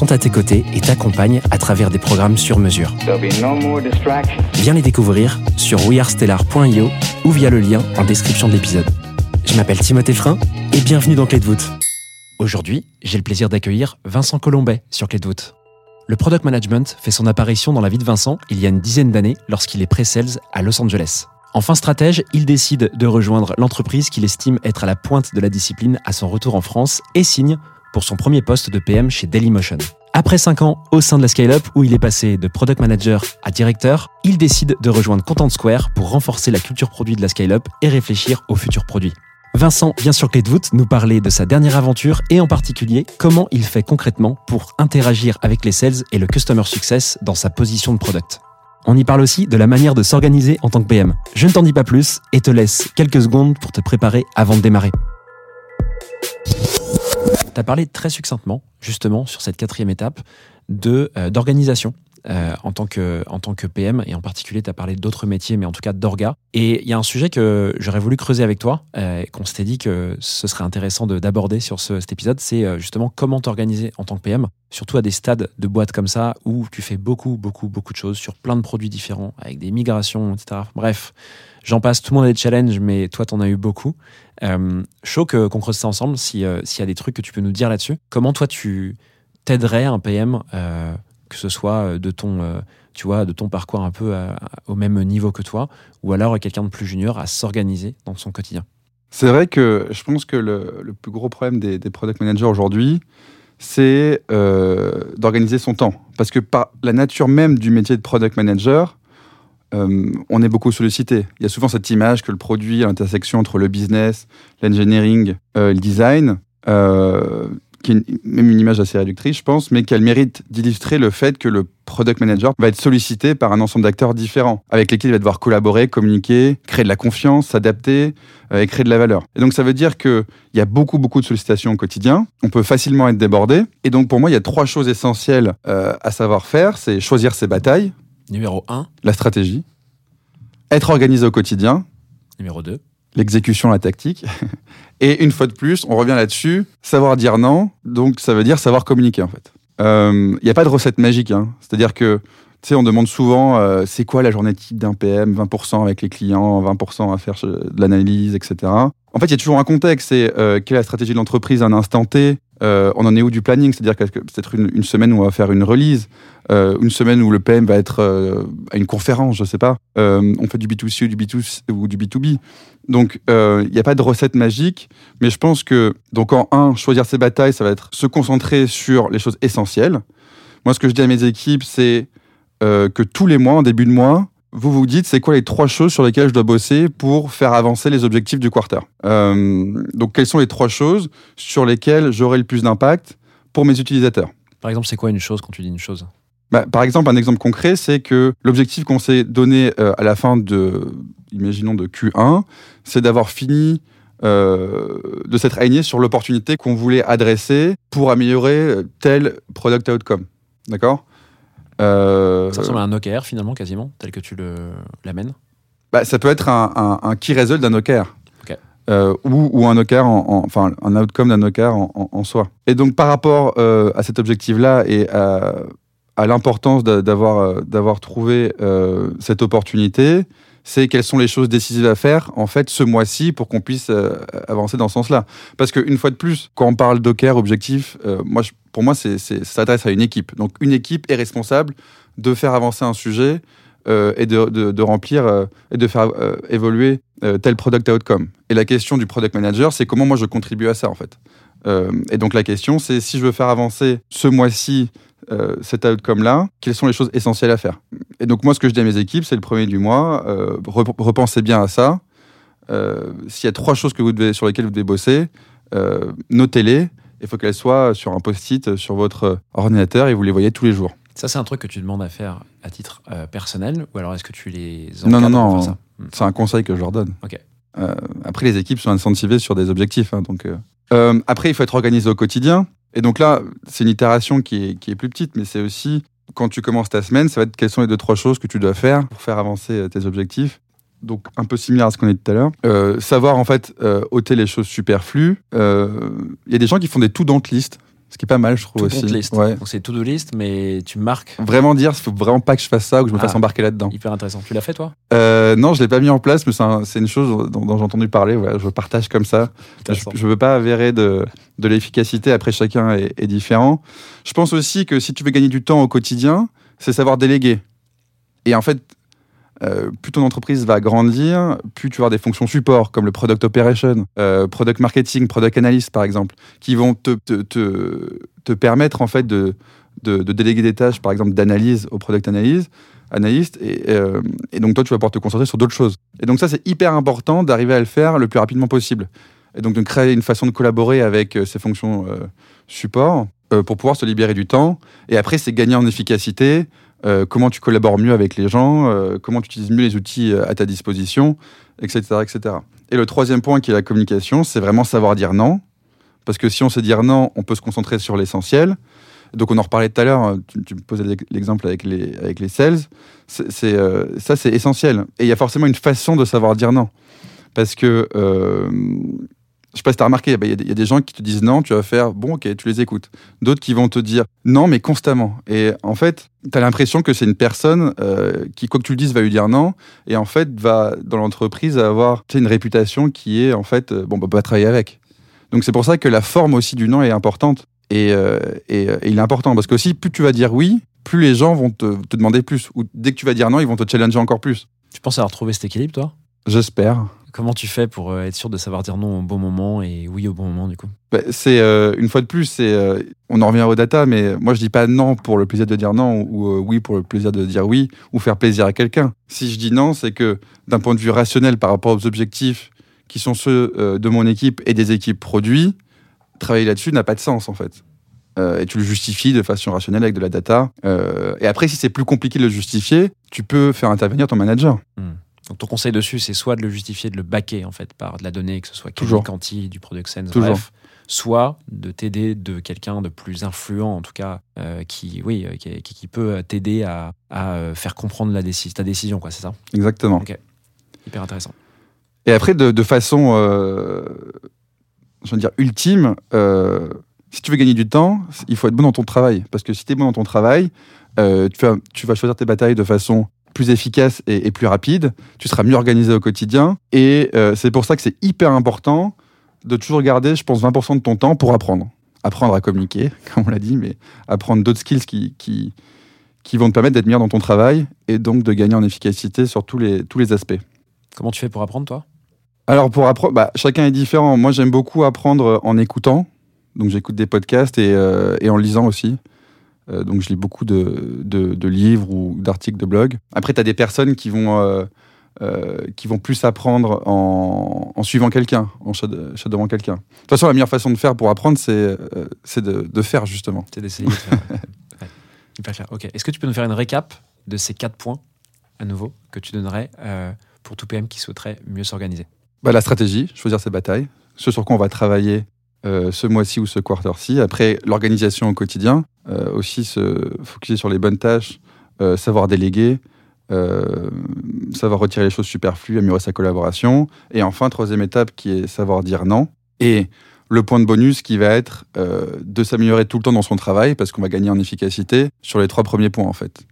sont à tes côtés et t'accompagnent à travers des programmes sur mesure. No. Viens les découvrir sur wearestellar.io ou via le lien en description de l'épisode. Je m'appelle Timothée Frein et bienvenue dans Clé de voûte. Aujourd'hui, j'ai le plaisir d'accueillir Vincent Colombet sur Clé de voûte. Le product management fait son apparition dans la vie de Vincent il y a une dizaine d'années lorsqu'il est pré-sales à Los Angeles. Enfin stratège, il décide de rejoindre l'entreprise qu'il estime être à la pointe de la discipline à son retour en France et signe pour son premier poste de PM chez Dailymotion. Après 5 ans au sein de la Scale-Up où il est passé de product manager à directeur, il décide de rejoindre Content Square pour renforcer la culture produit de la Scale-Up et réfléchir aux futurs produits. Vincent vient sur Clé de voûte nous parler de sa dernière aventure et en particulier comment il fait concrètement pour interagir avec les sales et le customer success dans sa position de product. On y parle aussi de la manière de s'organiser en tant que PM. Je ne t'en dis pas plus et te laisse quelques secondes pour te préparer avant de démarrer. Tu as parlé très succinctement, justement, sur cette quatrième étape, euh, d'organisation. euh, en, tant que, en tant que PM, et en particulier, tu as parlé d'autres métiers, mais en tout cas d'orga. Et il y a un sujet que j'aurais voulu creuser avec toi, euh, qu'on s'était dit que ce serait intéressant de- d'aborder sur ce- cet épisode, c'est euh, justement comment t'organiser en tant que PM, surtout à des stades de boîte comme ça, où tu fais beaucoup, beaucoup, beaucoup de choses sur plein de produits différents, avec des migrations, etc. Bref, j'en passe, tout le monde a des challenges, mais toi, t'en as eu beaucoup. Euh, chaud qu'on creuse ça ensemble, si, euh, s'il y a des trucs que tu peux nous dire là-dessus. Comment toi, tu t'aiderais un PM, euh, que ce soit euh, de ton, tu vois, de ton parcours un peu au même niveau que toi, ou alors quelqu'un de plus junior à s'organiser dans son quotidien? C'est vrai que je pense que le, plus gros problème des, product managers aujourd'hui, c'est d'organiser son temps. Parce que par la nature même du métier de product manager, euh, on est beaucoup sollicité. Il y a souvent cette image que le produit à l'intersection entre le business, l'engineering, euh, le design, euh, qui est une- même une image assez réductrice, je pense, mais qu'elle mérite d'illustrer le fait que le product manager va être sollicité par un ensemble d'acteurs différents, avec lesquels il va devoir collaborer, communiquer, créer de la confiance, s'adapter et créer de la valeur. Et donc ça veut dire qu'il y a beaucoup, beaucoup de sollicitations au quotidien. On peut facilement être débordé. Et donc pour moi, il y a trois choses essentielles à savoir faire. C'est choisir ses batailles, Numéro 1, la stratégie, être organisé au quotidien, numéro 2. l'exécution, la tactique. Et une fois de plus, on revient là-dessus, savoir dire non, donc ça veut dire savoir communiquer en fait. Il n'y a pas de recette magique, hein. c'est-à-dire que tu sais, on demande souvent euh, c'est quoi la journée type d'un PM, 20% avec les clients, 20% à faire euh, de l'analyse, etc. En fait, il y a toujours un contexte, c'est euh, quelle est la stratégie de l'entreprise à un instant T, euh, on en est où du planning, c'est-à-dire peut-être une, semaine où on va faire une release, euh, une semaine où le PM va être euh, à une conférence, je sais pas. On fait du B2C ou du, B2C, ou du B2B. Donc, il n'y a pas de recette magique, mais je pense que, donc en un, choisir ses batailles, ça va être se concentrer sur les choses essentielles. Moi, ce que je dis à mes équipes, c'est que tous les mois, en début de mois, vous vous dites c'est quoi les trois choses sur lesquelles je dois bosser pour faire avancer les objectifs du quarter. Euh, donc, quelles sont les trois choses sur lesquelles j'aurai le plus d'impact pour mes utilisateurs? Par exemple, c'est quoi une chose quand tu dis une chose? Bah, par exemple, un exemple concret, c'est que l'objectif qu'on s'est donné euh, à la fin de, imaginons, de Q1, c'est d'avoir fini euh, de s'être aligné sur l'opportunité qu'on voulait adresser pour améliorer tel product outcome. D'accord? Euh, Ça ressemble à un OKR finalement, quasiment, tel que tu l'amènes. bah, Ça peut être un, un, un key result d'un OKR. Ok. Euh, ou, ou un OKR, en, en- enfin un outcome d'un OKR en, en- soi. Et donc par rapport euh, à cet objectif-là et à, à l'importance d'a- d'avoir d'avoir trouvé cette opportunité, c'est quelles sont les choses décisives à faire en fait ce mois-ci pour qu'on puisse euh, avancer dans ce sens-là. Parce qu'une fois de plus, quand on parle d'OKR, objectif, euh, moi, pour moi, c'est, ça s'adresse à une équipe. Donc une équipe est responsable de faire avancer un sujet euh, et de, remplir et de faire évoluer tel product outcome. Et la question du product manager, c'est comment moi je contribue à ça en fait. Euh, et donc la question, c'est si je veux faire avancer ce mois-ci euh, cet outcome-là, quelles sont les choses essentielles à faire? Et donc moi, ce que je dis à mes équipes, c'est le premier du mois, euh, rep- repensez bien à ça. Euh, S'il y a trois choses que vous devez, sur lesquelles vous devez bosser, euh, notez-les. Il faut qu'elles soient sur un post-it sur votre ordinateur et vous les voyez tous les jours. Ça, c'est un truc que tu demandes à faire à titre personnel ou alors est-ce que tu les Non, non, non. C'est un conseil que je leur donne. Ok. Euh, après, les équipes sont incentivées sur des objectifs. hein, donc, euh. Euh, après, il faut être organisé au quotidien. Et donc là, c'est une itération qui est, qui est plus petite, mais c'est aussi quand tu commences ta semaine, ça va être quelles sont les deux, trois choses que tu dois faire pour faire avancer euh, tes objectifs. Donc, un peu similaire à ce qu'on a dit tout à l'heure. Euh, savoir, en fait, ôter les choses superflues. Il y a des gens qui font des tout-don't list, ce qui est pas mal, je trouve To aussi. list. Ouais. Donc c'est to-do list, mais tu marques. Vraiment dire, il faut vraiment pas que je fasse ça ou que je me Ah. fasse embarquer là-dedans. Hyper intéressant. Tu l'as fait toi? Euh, non, je l'ai pas mis en place, mais c'est un- c'est une chose dont, dont j'ai entendu parler. Voilà, je partage comme ça. Je ne veux pas avérer de, de l'efficacité. Après, chacun est, est différent. Je pense aussi que si tu veux gagner du temps au quotidien, c'est savoir déléguer. Et en fait, euh, plus ton entreprise va grandir, plus tu vas avoir des fonctions support, comme le product operation, euh, product marketing, product analyst, par exemple, qui vont te, te, te, permettre en fait de, de, déléguer des tâches, par exemple, d'analyse au product analyste. Et, euh, et donc, toi, tu vas pouvoir te concentrer sur d'autres choses. Et donc, ça, c'est hyper important d'arriver à le faire le plus rapidement possible. Et donc, de créer une façon de collaborer avec ces fonctions support pour pouvoir se libérer du temps. Et après, c'est gagner en efficacité, euh, comment tu collabores mieux avec les gens, euh, comment tu utilises mieux les outils euh, à ta disposition, etc., etc. Et le troisième point qui est la communication, c'est vraiment savoir dire non. Parce que si on sait dire non, on peut se concentrer sur l'essentiel. Donc on en reparlait tout à l'heure, hein, tu, me posais l'exemple avec les, avec les sales. C'est, ça, c'est essentiel. Et il y a forcément une façon de savoir dire non. Parce que, je sais pas si tu as remarqué, bah, il y, a des- il y a des gens qui te disent non, tu vas faire bon, ok, tu les écoutes. D'autres qui vont te dire non, mais constamment. Et en fait, tu as l'impression que c'est une personne euh, qui, quoi que tu le dises, va lui dire non. Et en fait, va dans l'entreprise avoir une réputation qui est en fait, euh, bon, bah, pas travailler avec. Donc c'est pour ça que la forme aussi du non est importante. Et, euh, et, euh, et il est important parce que aussi, plus tu vas dire oui, plus les gens vont te, te demander plus. Ou dès que tu vas dire non, ils vont te challenger encore plus. Tu penses avoir trouvé cet équilibre toi? J'espère. Comment tu fais pour euh, être sûr de savoir dire non au bon moment et oui au bon moment du coup? Bah, c'est euh, une fois de plus, c'est euh, on en revient au data, mais moi je dis pas non pour le plaisir de dire non ou euh, oui pour le plaisir de dire oui ou faire plaisir à quelqu'un. Si je dis non, c'est que d'un point de vue rationnel par rapport aux objectifs qui sont ceux de mon équipe et des équipes produits, travailler là-dessus n'a pas de sens en fait. Euh, et tu le justifies de façon rationnelle avec de la data. Euh, et après, si c'est plus compliqué de le justifier, tu peux faire intervenir ton manager. Donc ton conseil dessus, c'est soit de le justifier, de le backer en fait par de la donnée, que ce soit Toujours. Canty, du Product Sense, Toujours. bref, soit de t'aider de quelqu'un de plus influent, en tout cas, euh, qui, oui, euh, qui, peut t'aider à, à, euh, faire comprendre la ta décision, quoi, c'est ça? Exactement. Hyper intéressant. Et après, de, de façon, euh, je veux dire, ultime, euh, si tu veux gagner du temps, il faut être bon dans ton travail. Parce que si tu es bon dans ton travail, tu, vas, tu vas choisir tes batailles de façon plus efficace et, et plus rapide. Tu seras mieux organisé au quotidien. Et euh, c'est pour ça que c'est hyper important de toujours garder, je pense, 20% de ton temps pour apprendre. Apprendre à communiquer, comme on l'a dit, mais apprendre d'autres skills qui, qui, qui vont te permettre d'être meilleur dans ton travail et donc de gagner en efficacité sur tous les, tous les aspects. Comment tu fais pour apprendre, toi? Alors pour apprendre, bah, chacun est différent. Moi j'aime beaucoup apprendre en écoutant. Donc j'écoute des podcasts et, euh, et en lisant aussi. Euh, donc je lis beaucoup de, de- de livres ou d'articles de blog. Après tu as des personnes qui vont, euh, euh, qui vont plus apprendre en, en suivant quelqu'un, en shad- shadowant quelqu'un. De toute façon la meilleure façon de faire pour apprendre c'est c'est de, de faire justement. C'est d'essayer de faire. Ouais. Hyper clair. Ok. Est-ce que tu peux nous faire une récap de ces quatre points, à nouveau, que tu donnerais pour tout PM qui souhaiterait mieux s'organiser? Bah, la stratégie, choisir ses batailles, ce sur quoi on va travailler euh, ce mois-ci ou ce quarter-ci. Après, l'organisation au quotidien, aussi se focaliser sur les bonnes tâches, euh, savoir déléguer, euh, savoir retirer les choses superflues, améliorer sa collaboration. Et enfin, troisième étape qui est savoir dire non. Et le point de bonus qui va être euh, de s'améliorer tout le temps dans son travail parce qu'on va gagner en efficacité sur les trois premiers points en fait.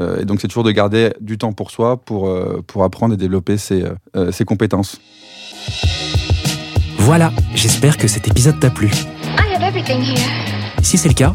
Euh, et donc c'est toujours de garder du temps pour soi pour, euh, pour apprendre et développer ses, euh, euh, ses compétences. Voilà, j'espère que cet épisode t'a plu. I have everything here. Si c'est le cas,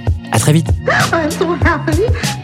À très vite happy.